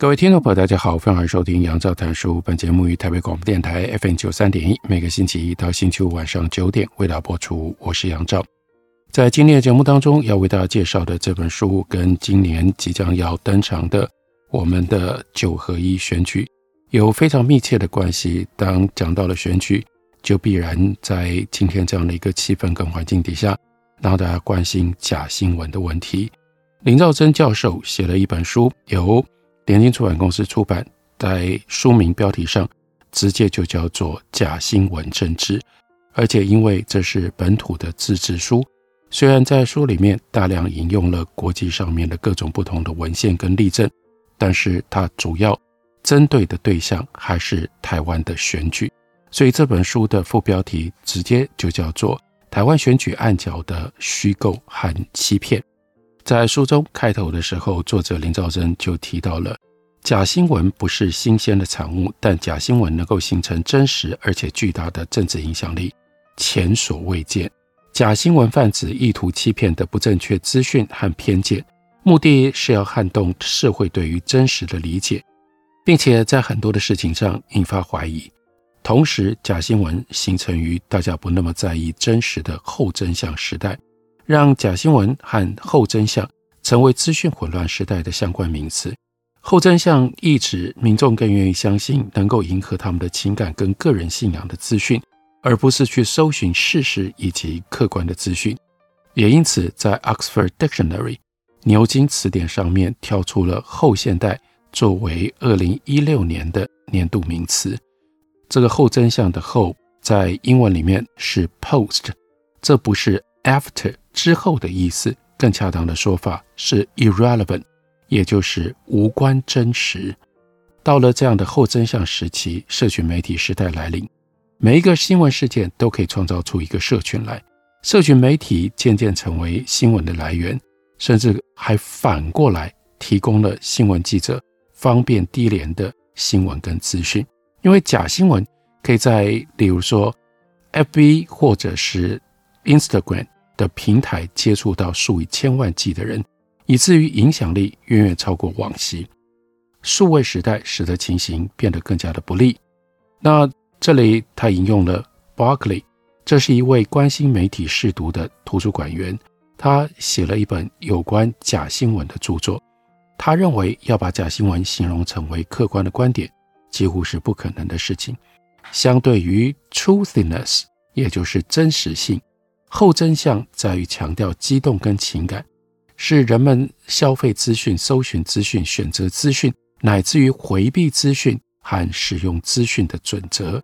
各位听众朋友，大家好，欢迎收听杨照谈书。本节目于台北广播电台 FM 九三点一，每个星期一到星期五晚上九点为大家播出。我是杨照。在今天的节目当中，要为大家介绍的这本书，跟今年即将要登场的我们的九合一选举有非常密切的关系。当讲到了选举，就必然在今天这样的一个气氛跟环境底下，让大家关心假新闻的问题。林兆珍教授写了一本书，由联经出版公司出版，在书名标题上直接就叫做《假新闻政治》，而且因为这是本土的自制书，虽然在书里面大量引用了国际上面的各种不同的文献跟例证，但是它主要针对的对象还是台湾的选举，所以这本书的副标题直接就叫做《台湾选举案角的虚构和欺骗》。在书中开头的时候，作者林兆珍就提到了，假新闻不是新鲜的产物，但假新闻能够形成真实而且巨大的政治影响力，前所未见。假新闻泛指意图欺骗的不正确资讯和偏见，目的是要撼动社会对于真实的理解，并且在很多的事情上引发怀疑。同时，假新闻形成于大家不那么在意真实的后真相时代。让假新闻和后真相成为资讯混乱时代的相关名词。后真相意指民众更愿意相信能够迎合他们的情感跟个人信仰的资讯，而不是去搜寻事实以及客观的资讯。也因此，在 Oxford Dictionary 牛津词典上面跳出了后现代作为二零一六年的年度名词。这个后真相的后在英文里面是 post，这不是 after。之后的意思，更恰当的说法是 irrelevant，也就是无关真实。到了这样的后真相时期，社群媒体时代来临，每一个新闻事件都可以创造出一个社群来，社群媒体渐渐成为新闻的来源，甚至还反过来提供了新闻记者方便低廉的新闻跟资讯。因为假新闻可以在，例如说，FB 或者是 Instagram。的平台接触到数以千万计的人，以至于影响力远远超过往昔。数位时代使得情形变得更加的不利。那这里他引用了 Barkley，这是一位关心媒体试读的图书馆员，他写了一本有关假新闻的著作。他认为要把假新闻形容成为客观的观点，几乎是不可能的事情。相对于 truthiness，也就是真实性。后真相在于强调激动跟情感，是人们消费资讯、搜寻资讯、选择资讯，乃至于回避资讯和使用资讯的准则。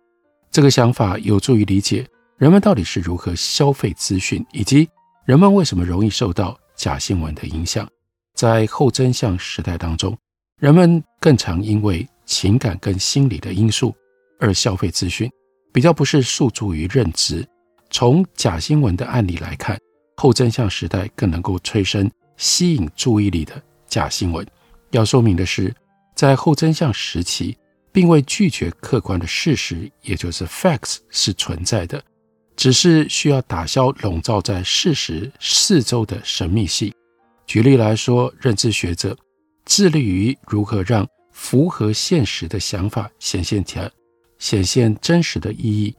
这个想法有助于理解人们到底是如何消费资讯，以及人们为什么容易受到假新闻的影响。在后真相时代当中，人们更常因为情感跟心理的因素而消费资讯，比较不是诉诸于认知。从假新闻的案例来看，后真相时代更能够催生吸引注意力的假新闻。要说明的是，在后真相时期，并未拒绝客观的事实，也就是 facts 是存在的，只是需要打消笼罩在事实四周的神秘性。举例来说，认知学者致力于如何让符合现实的想法显现起来，显现真实的意义。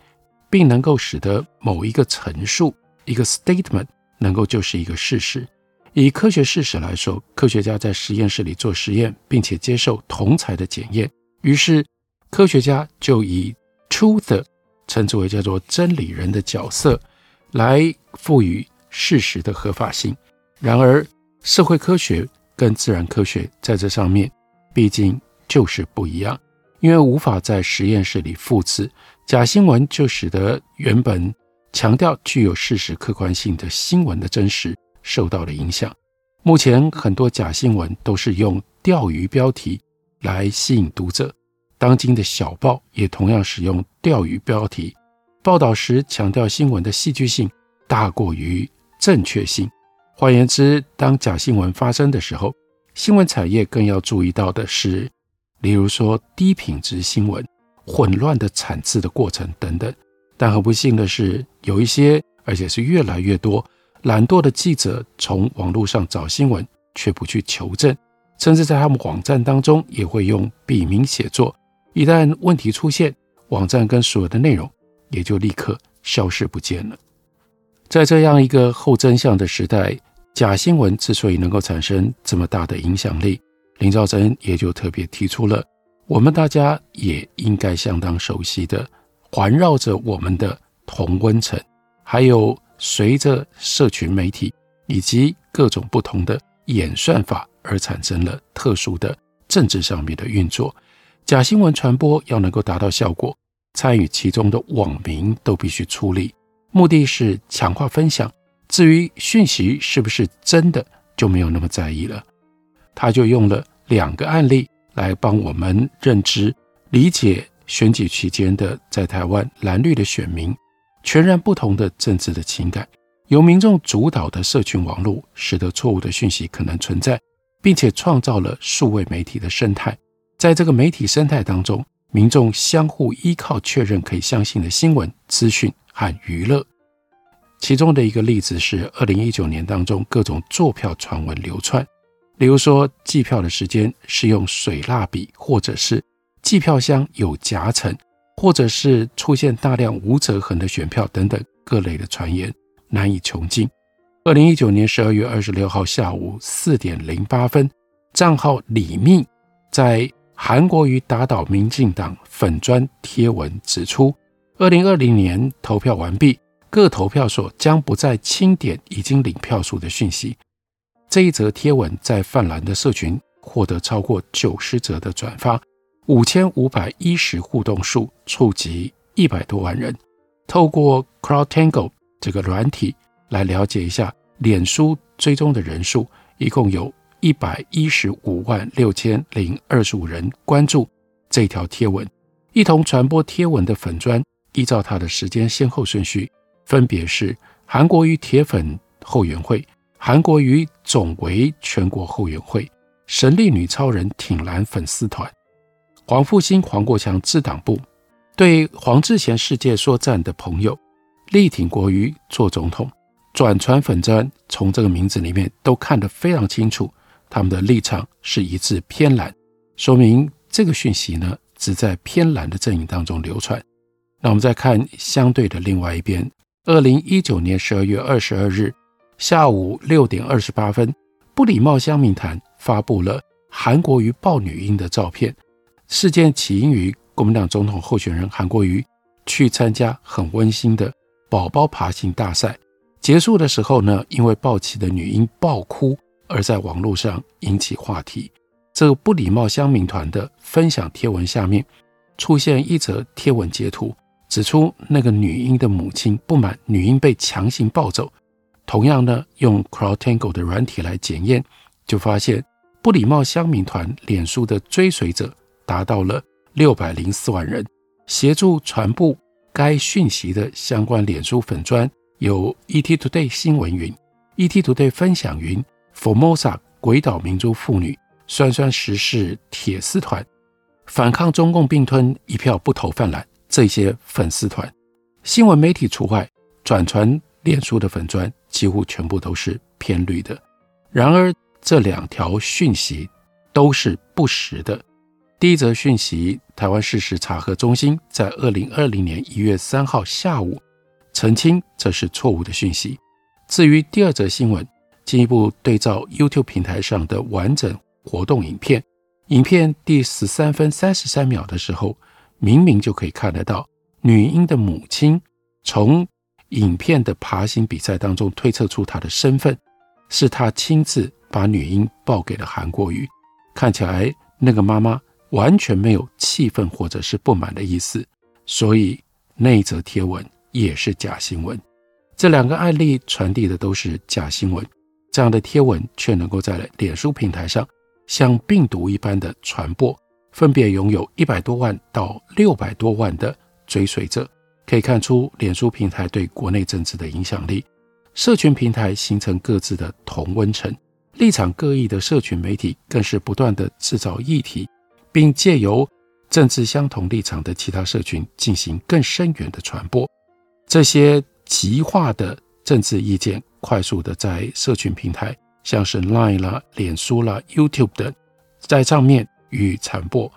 并能够使得某一个陈述，一个 statement 能够就是一个事实。以科学事实来说，科学家在实验室里做实验，并且接受同侪的检验，于是科学家就以 truth 称之为叫做真理人的角色来赋予事实的合法性。然而，社会科学跟自然科学在这上面毕竟就是不一样，因为无法在实验室里复制。假新闻就使得原本强调具有事实客观性的新闻的真实受到了影响。目前很多假新闻都是用钓鱼标题来吸引读者，当今的小报也同样使用钓鱼标题，报道时强调新闻的戏剧性大过于正确性。换言之，当假新闻发生的时候，新闻产业更要注意到的是，例如说低品质新闻、混乱的产制的过程等等。但很不幸的是，有一些，而且是越来越多。懒惰的记者从网络上找新闻，却不去求证，甚至在他们网站当中也会用笔名写作。一旦问题出现，网站跟所有的内容也就立刻消失不见了。在这样一个后真相的时代，假新闻之所以能够产生这么大的影响力，林兆珍也就特别提出了我们大家也应该相当熟悉的环绕着我们的同温层，还有。随着社群媒体以及各种不同的演算法而产生了特殊的政治上面的运作，假新闻传播要能够达到效果，参与其中的网民都必须出力，目的是强化分享。至于讯息是不是真的，就没有那么在意了。他就用了两个案例来帮我们认知、理解选举期间的在台湾蓝绿的选民。全然不同的政治的情感，由民众主导的社群网络，使得错误的讯息可能存在，并且创造了数位媒体的生态。在这个媒体生态当中，民众相互依靠，确认可以相信的新闻、资讯和娱乐。其中的一个例子是，二零一九年当中各种坐票传闻流窜，例如说计票的时间是用水蜡笔，或者是计票箱有夹层。或者是出现大量无折痕的选票等等各类的传言难以穷尽。二零一九年十二月二十六号下午四点零八分，账号李密在韩国瑜打倒民进党粉砖贴文指出，二零二零年投票完毕，各投票所将不再清点已经领票数的讯息。这一则贴文在泛蓝的社群获得超过九十则的转发。五千五百一十互动数触及一百多万人，透过 CrowdTangle 这个软体来了解一下，脸书追踪的人数一共有一百一十五万六千零二十五人关注这条贴文，一同传播贴文的粉专，依照它的时间先后顺序，分别是韩国瑜铁粉后援会、韩国瑜总为全国后援会、神力女超人挺蓝粉丝团。黄复兴、黄国强治党部对黄志贤世界说赞的朋友，力挺国瑜做总统，转传粉专，从这个名字里面都看得非常清楚，他们的立场是一致偏蓝，说明这个讯息呢只在偏蓝的阵营当中流传。那我们再看相对的另外一边，二零一九年十二月二十二日下午六点二十八分，不礼貌乡民团发布了韩国瑜抱女婴的照片。事件起因于国民党总统候选人韩国瑜去参加很温馨的宝宝爬行大赛，结束的时候呢，因为抱起的女婴爆哭，而在网络上引起话题。这个不礼貌乡民团的分享贴文下面出现一则贴文截图，指出那个女婴的母亲不满女婴被强行抱走，同样呢，用 CrowdTangle 的软体来检验，就发现不礼貌乡民团脸书的追随者。达到了六百零四万人，协助传播该讯息的相关脸书粉砖有 ETtoday 新闻云、ETtoday 分享云、Formosa 鬼岛民族妇女、酸酸时事铁丝团、反抗中共并吞一票不投泛蓝这些粉丝团，新闻媒体除外，转传脸书的粉砖几乎全部都是偏绿的。然而这两条讯息都是不实的。第一则讯息，台湾事实查核中心在二零二零年一月三号下午澄清这是错误的讯息。至于第二则新闻，进一步对照 YouTube 平台上的完整活动影片，影片第十三分三十三秒的时候，明明就可以看得到女婴的母亲从影片的爬行比赛当中推测出他的身份，是他亲自把女婴抱给了韩国瑜，看起来那个妈妈。完全没有气愤或者是不满的意思，所以那一则贴文也是假新闻。这两个案例传递的都是假新闻，这样的贴文却能够在脸书平台上像病毒一般的传播，分别拥有一百多万到六百多万的追随者，可以看出脸书平台对国内政治的影响力。社群平台形成各自的同温层，立场各异的社群媒体更是不断地制造议题，并借由政治相同立场的其他社群进行更深远的传播。这些极化的政治意见快速地在社群平台，像是 Line 啦、脸书啦、YouTube 等，在上面予以传播。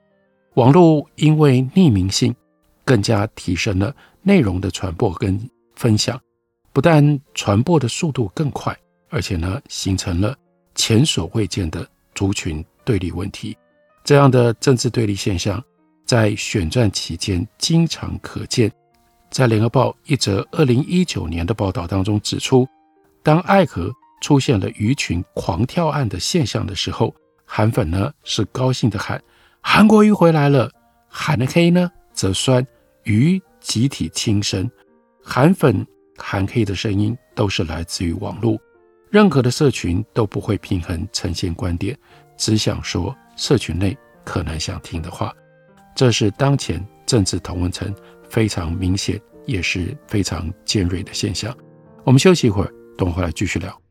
网络因为匿名性，更加提升了内容的传播跟分享。不但传播的速度更快，而且呢，形成了前所未见的族群对立问题。这样的政治对立现象，在选战期间经常可见。在联合报一则二零一九年的报道当中指出，当爱河出现了鱼群狂跳岸的现象的时候，韩粉呢是高兴的喊“韩国瑜回来了”，韩黑呢则酸“鱼集体轻声”。韩粉韩黑的声音都是来自于网络，任何的社群都不会平衡呈现观点，只想说社群内可能想听的话。这是当前政治同文层非常明显，也是非常尖锐的现象。我们休息一会儿，等会回来继续聊。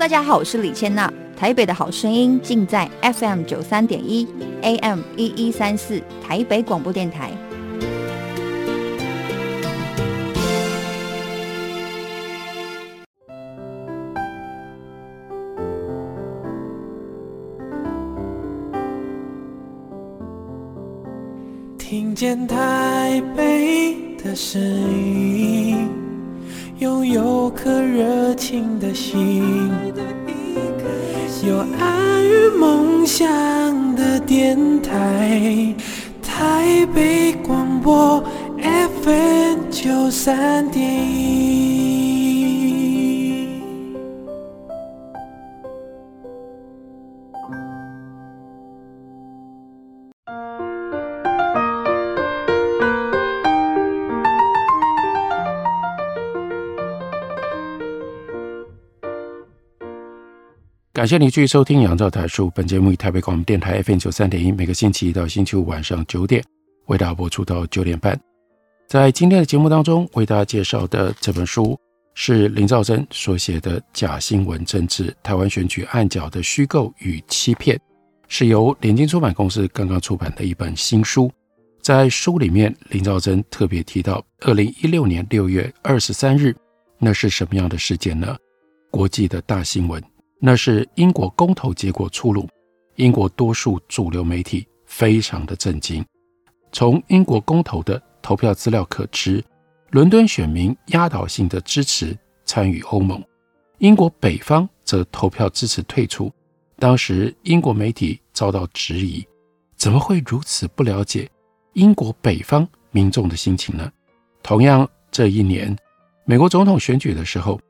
大家好，我是李千娜。台北的好声音尽在 FM 九三点一，AM 一一三四，台北广播电台。听见台北的声音。拥有颗热情的心，梦想的电台，台北广播 FM 九三点感谢你继续收听《杨照谈书》。本节目以台北广播电台 FM 九三点一，每个星期一到星期五晚上九点为大家播出到九点半。在今天的节目当中，为大家介绍的这本书是林兆珍所写的《假新闻政治：台湾选举暗角的虚构与欺骗》，是由联经出版公司刚刚出版的一本新书。在书里面，林兆珍特别提到，二零一六年六月二十三日，那是什么样的事件呢？国际的大新闻。那是英国公投结果出炉，英国多数主流媒体非常的震惊。从英国公投的投票资料可知，伦敦选民压倒性的支持参与欧盟，英国北方则投票支持退出。当时英国媒体遭到质疑，怎么会如此不了解英国北方民众的心情呢？同样，这一年美国总统选举的时候。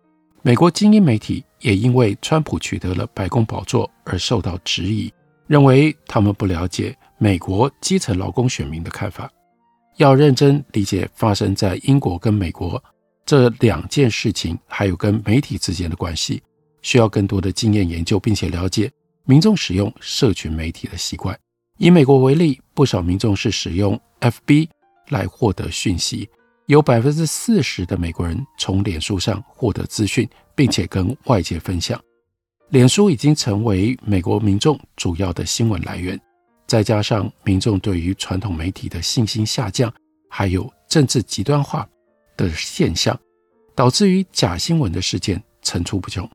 美国精英媒体也因为川普取得了白宫宝座而受到质疑，认为他们不了解美国基层劳工选民的看法。要认真理解发生在英国跟美国这两件事情，还有跟媒体之间的关系，需要更多的经验研究，并且了解民众使用社群媒体的习惯。以美国为例，不少民众是使用 FB 来获得讯息。有百分之四十的美国人从脸书上获得资讯，并且跟外界分享。脸书已经成为美国民众主要的新闻来源。再加上民众对于传统媒体的信心下降，还有政治极端化的现象，导致于假新闻的事件层出不穷。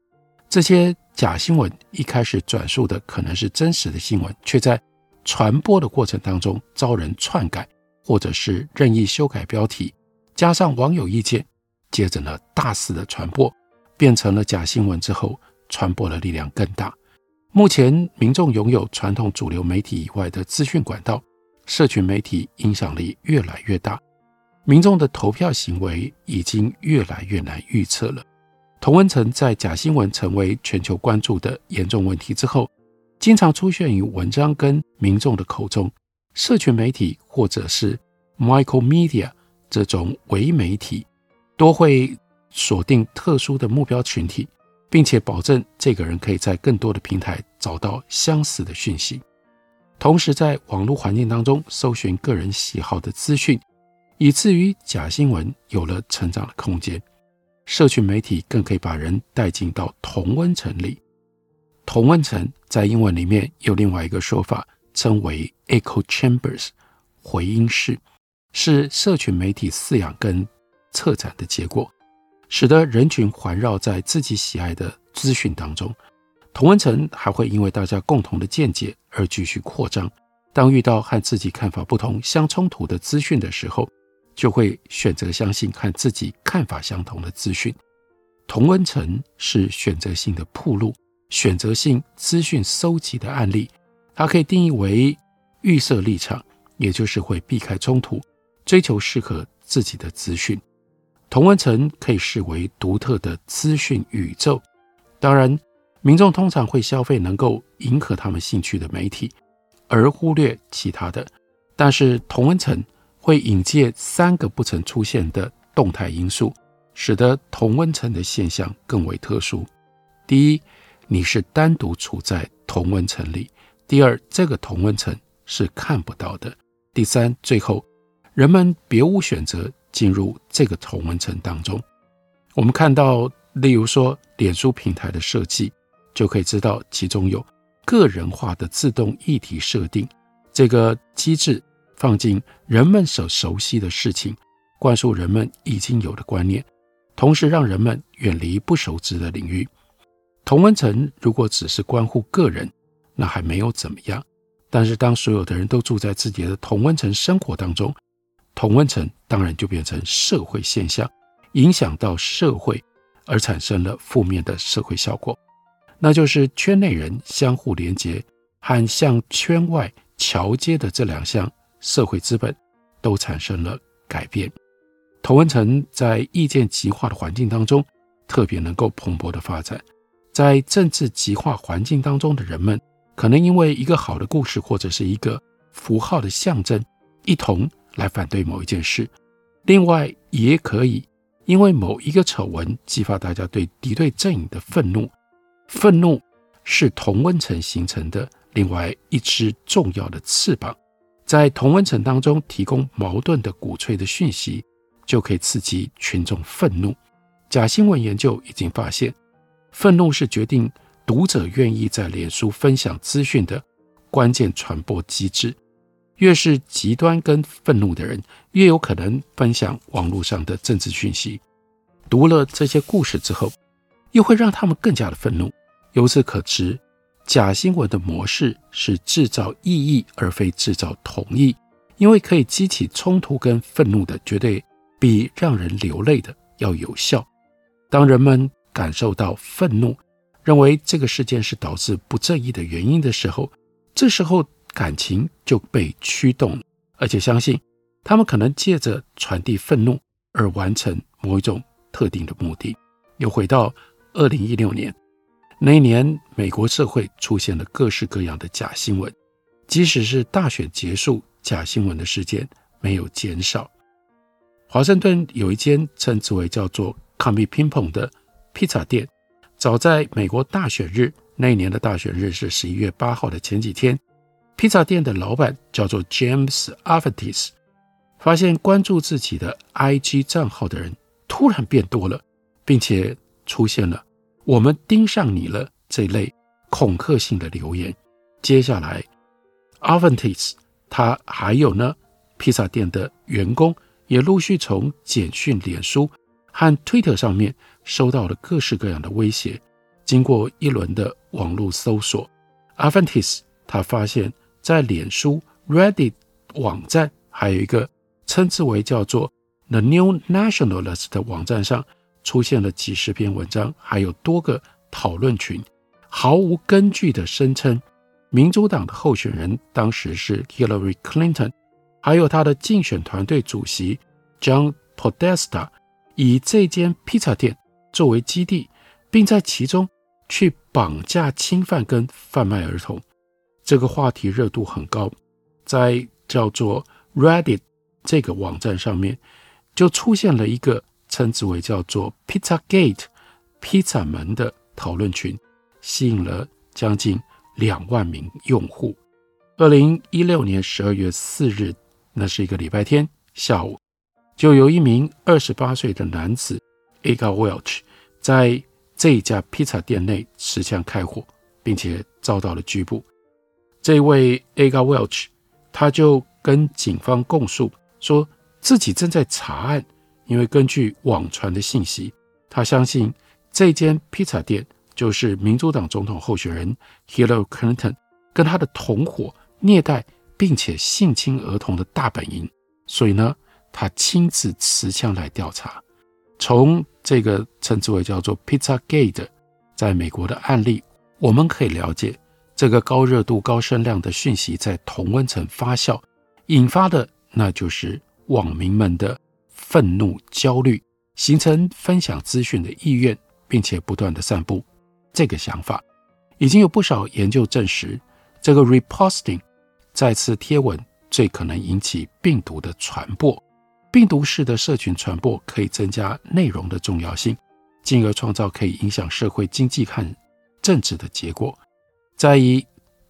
这些假新闻一开始转述的可能是真实的新闻，却在传播的过程当中遭人篡改，或者是任意修改标题。加上网友意见，接着呢大肆的传播，变成了假新闻之后，传播的力量更大。目前，民众拥有传统主流媒体以外的资讯管道，社群媒体影响力越来越大。民众的投票行为已经越来越难预测了。童文成在假新闻成为全球关注的严重问题之后，经常出现于文章跟民众的口中。社群媒体或者是 micromedia 这种伪媒体，多会锁定特殊的目标群体，并且保证这个人可以在更多的平台找到相似的讯息。同时，在网络环境当中搜寻个人喜好的资讯。以至于假新闻有了成长的空间，社群媒体更可以把人带进到同温层里。同温层在英文里面有另外一个说法，称为 echo chambers，回音室，是社群媒体饲养跟策展的结果，使得人群环绕在自己喜爱的资讯当中。同温层还会因为大家共同的见解而继续扩张。当遇到和自己看法不同、相冲突的资讯的时候，就会选择相信和自己看法相同的资讯。同温层是选择性的暴露，选择性资讯搜集的案例，它可以定义为预设立场，也就是会避开冲突，追求适合自己的资讯。同温层可以视为独特的资讯宇宙。当然，民众通常会消费能够迎合他们兴趣的媒体，而忽略其他的。但是同温层。会引介三个不曾出现的动态因素，使得同温层的现象更为特殊。第一，你是单独处在同温层里；第二，这个同温层是看不到的；第三，最后，人们别无选择进入这个同温层当中。我们看到，例如说，脸书平台的设计，就可以知道其中有个人化的自动议题设定这个机制。放进人们所熟悉的事情，灌输人们已经有的观念，同时让人们远离不熟知的领域。同温层如果只是关乎个人，那还没有怎么样。但是当所有的人都住在自己的同温层生活当中，同温层当然就变成社会现象，影响到社会，而产生了负面的社会效果，那就是圈内人相互连接和向圈外桥接的这两项。社会资本都产生了改变，同温层在意见极化的环境当中特别能够蓬勃的发展。在政治极化环境当中的人们，可能因为一个好的故事或者是一个符号的象征，一同来反对某一件事。另外，也可以因为某一个丑闻激发大家对敌对阵营的愤怒。愤怒是同温层形成的另外一只重要的翅膀。在同温层当中提供矛盾的鼓吹的讯息，就可以刺激群众愤怒。假新闻研究已经发现，愤怒是决定读者愿意在脸书分享资讯的关键传播机制。越是极端跟愤怒的人，越有可能分享网络上的政治讯息。读了这些故事之后，又会让他们更加的愤怒。由此可知。假新闻的模式是制造异议而非制造同意，因为可以激起冲突跟愤怒的，绝对比让人流泪的要有效。当人们感受到愤怒，认为这个事件是导致不正义的原因的时候，这时候感情就被驱动，而且相信他们可能借着传递愤怒而完成某一种特定的目的。又回到二零一六年。那一年，美国社会出现了各式各样的假新闻，即使是大选结束，假新闻的事件没有减少。华盛顿有一间称之为叫做 “Commie Ping-Pong” 的披萨店，早在美国大选日，那一年的大选日是十一月八号的前几天，披萨店的老板叫做 James Avantis 发现关注自己的 IG 账号的人突然变多了，并且出现了。我们盯上你了这类恐吓性的留言，接下来 Avantis 他还有呢，披萨店的员工也陆续从简讯、脸书和 Twitter 上面收到了各式各样的威胁。经过一轮的网络搜索，Avantis 他发现，在脸书、Reddit 网站，还有一个称之为叫做 The New Nationalist 的网站上。出现了几十篇文章，还有多个讨论群，毫无根据的声称，民主党的候选人当时是 Hillary Clinton，还有他的竞选团队主席 John Podesta，以这间披萨店作为基地，并在其中去绑架、侵犯跟贩卖儿童。这个话题热度很高，在叫做 Reddit 这个网站上面，就出现了一个称之为叫做 Pizzagate 披萨门的讨论群，吸引了将近两万名用户。二零一六年十二月四日，那是一个礼拜天下午，就有一名二十八岁的男子 Aga Welch 在这一家披萨店内持枪开火，并且遭到了拘捕。这位 Aga Welch 他就跟警方供述说自己正在查案，因为根据网传的信息，他相信。这间披萨店就是民主党总统候选人 Hillary Clinton 跟他的同伙虐待并且性侵儿童的大本营，所以呢，他亲自持枪来调查。从这个称之为叫做 Pizzagate 在美国的案例，我们可以了解这个高热度、高声量的讯息在同温层发酵，引发的那就是网民们的愤怒、焦虑，形成分享资讯的意愿。并且不断地散布这个想法，已经有不少研究证实，这个 reposting 再次贴文最可能引起病毒的传播。病毒式的社群传播可以增加内容的重要性，进而创造可以影响社会经济和政治的结果。再以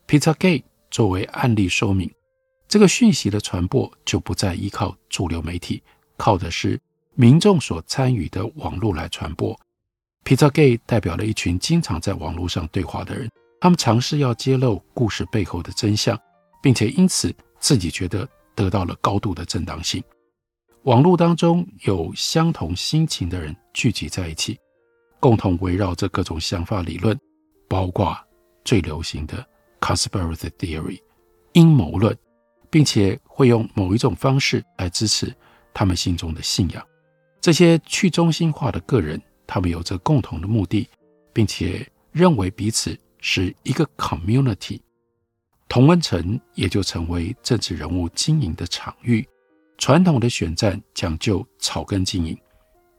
Pizzagate 作为案例说明，这个讯息的传播就不再依靠主流媒体，靠的是民众所参与的网络来传播。Petergate 代表了一群经常在网络上对话的人，他们尝试要揭露故事背后的真相，并且因此自己觉得得到了高度的正当性。网络当中有相同心情的人聚集在一起，共同围绕着各种想法理论，包括最流行的 conspiracy theory 阴谋论，并且会用某一种方式来支持他们心中的信仰。这些去中心化的个人。他们有着共同的目的，并且认为彼此是一个 community，同温层也就成为政治人物经营的场域。传统的选战讲究草根经营，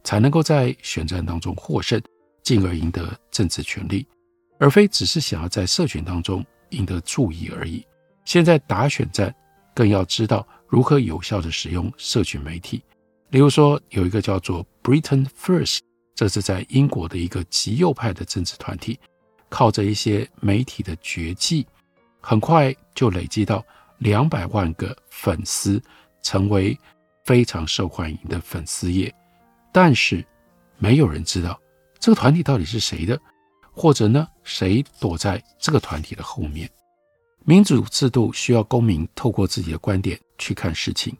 才能够在选战当中获胜，进而赢得政治权力，而非只是想要在社群当中赢得注意而已。现在打选战，更要知道如何有效地使用社群媒体。例如说，有一个叫做 Britain First。这是在英国的一个极右派的政治团体，靠着一些媒体的绝技，很快就累积到两百万个粉丝，成为非常受欢迎的粉丝页。但是，没有人知道这个团体到底是谁的，或者呢，谁躲在这个团体的后面。民主制度需要公民透过自己的观点去看事情，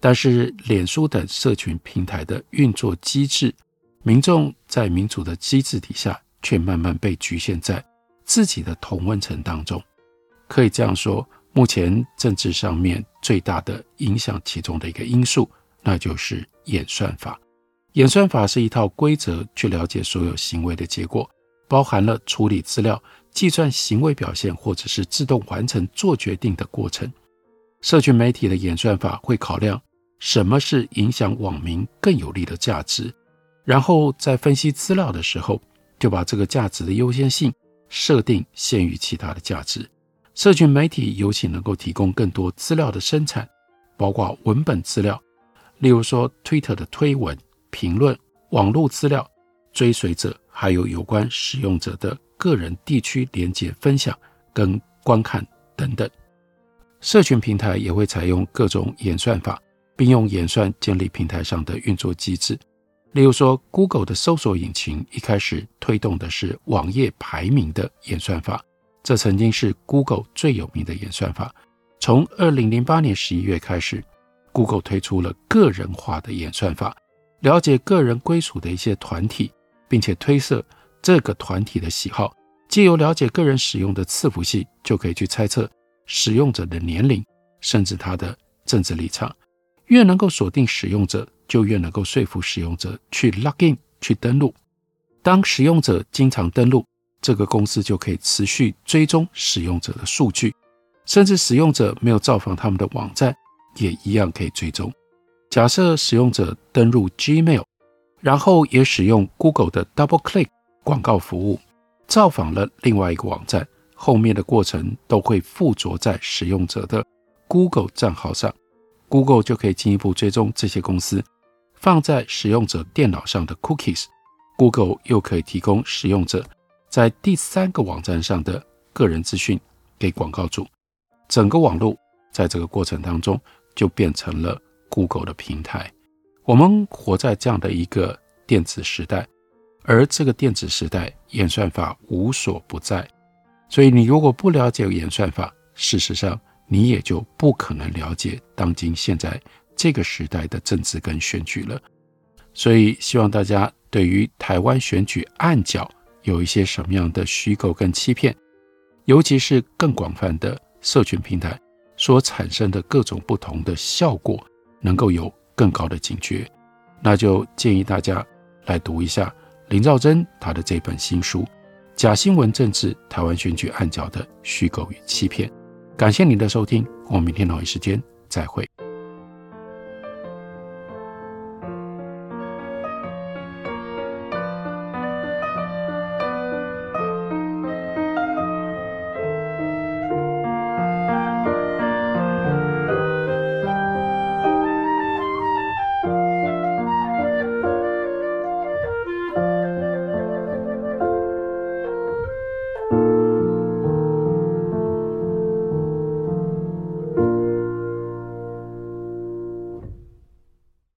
但是脸书等社群平台的运作机制。民众在民主的机制底下，却慢慢被局限在自己的同温层当中。可以这样说，目前政治上面最大的影响其中的一个因素，那就是演算法。演算法是一套规则去了解所有行为的结果，包含了处理资料、计算行为表现，或者是自动完成做决定的过程。社群媒体的演算法会考量什么是影响网民更有利的价值。然后在分析资料的时候，就把这个价值的优先性设定限于其他的价值。社群媒体尤其能够提供更多资料的生产，包括文本资料，例如说 Twitter 的推文、评论、网络资料、追随者，还有有关使用者的个人地区连接分享跟观看等等。社群平台也会采用各种演算法，并用演算建立平台上的运作机制。例如说，Google 的搜索引擎一开始推动的是网页排名的演算法，这曾经是 Google 最有名的演算法。从二零零八年十一月开始，Google 推出了个人化的演算法，了解个人归属的一些团体，并且推测这个团体的喜好，借由了解个人使用的伺服器，就可以去猜测使用者的年龄，甚至他的政治立场。越能够锁定使用者，就越能够说服使用者去 login 去登录。当使用者经常登录，这个公司就可以持续追踪使用者的数据，甚至使用者没有造访他们的网站，也一样可以追踪。假设使用者登录 Gmail，然后也使用 Google 的 Double Click 广告服务，造访了另外一个网站，后面的过程都会附着在使用者的 Google 账号上，Google 就可以进一步追踪这些公司放在使用者电脑上的 Cookies，Google 又可以提供使用者在第三个网站上的个人资讯给广告主，整个网络在这个过程当中就变成了 Google 的平台。我们活在这样的一个电子时代，而这个电子时代演算法无所不在，所以你如果不了解演算法，事实上。你也就不可能了解当今现在这个时代的政治跟选举了。所以，希望大家对于台湾选举暗角有一些什么样的虚构跟欺骗，尤其是更广泛的社群平台所产生的各种不同的效果，能够有更高的警觉。那就建议大家来读一下林兆珍他的这本新书《假新闻政治：台湾选举暗角的虚构与欺骗》。感谢您的收听，我们明天同一时间再会。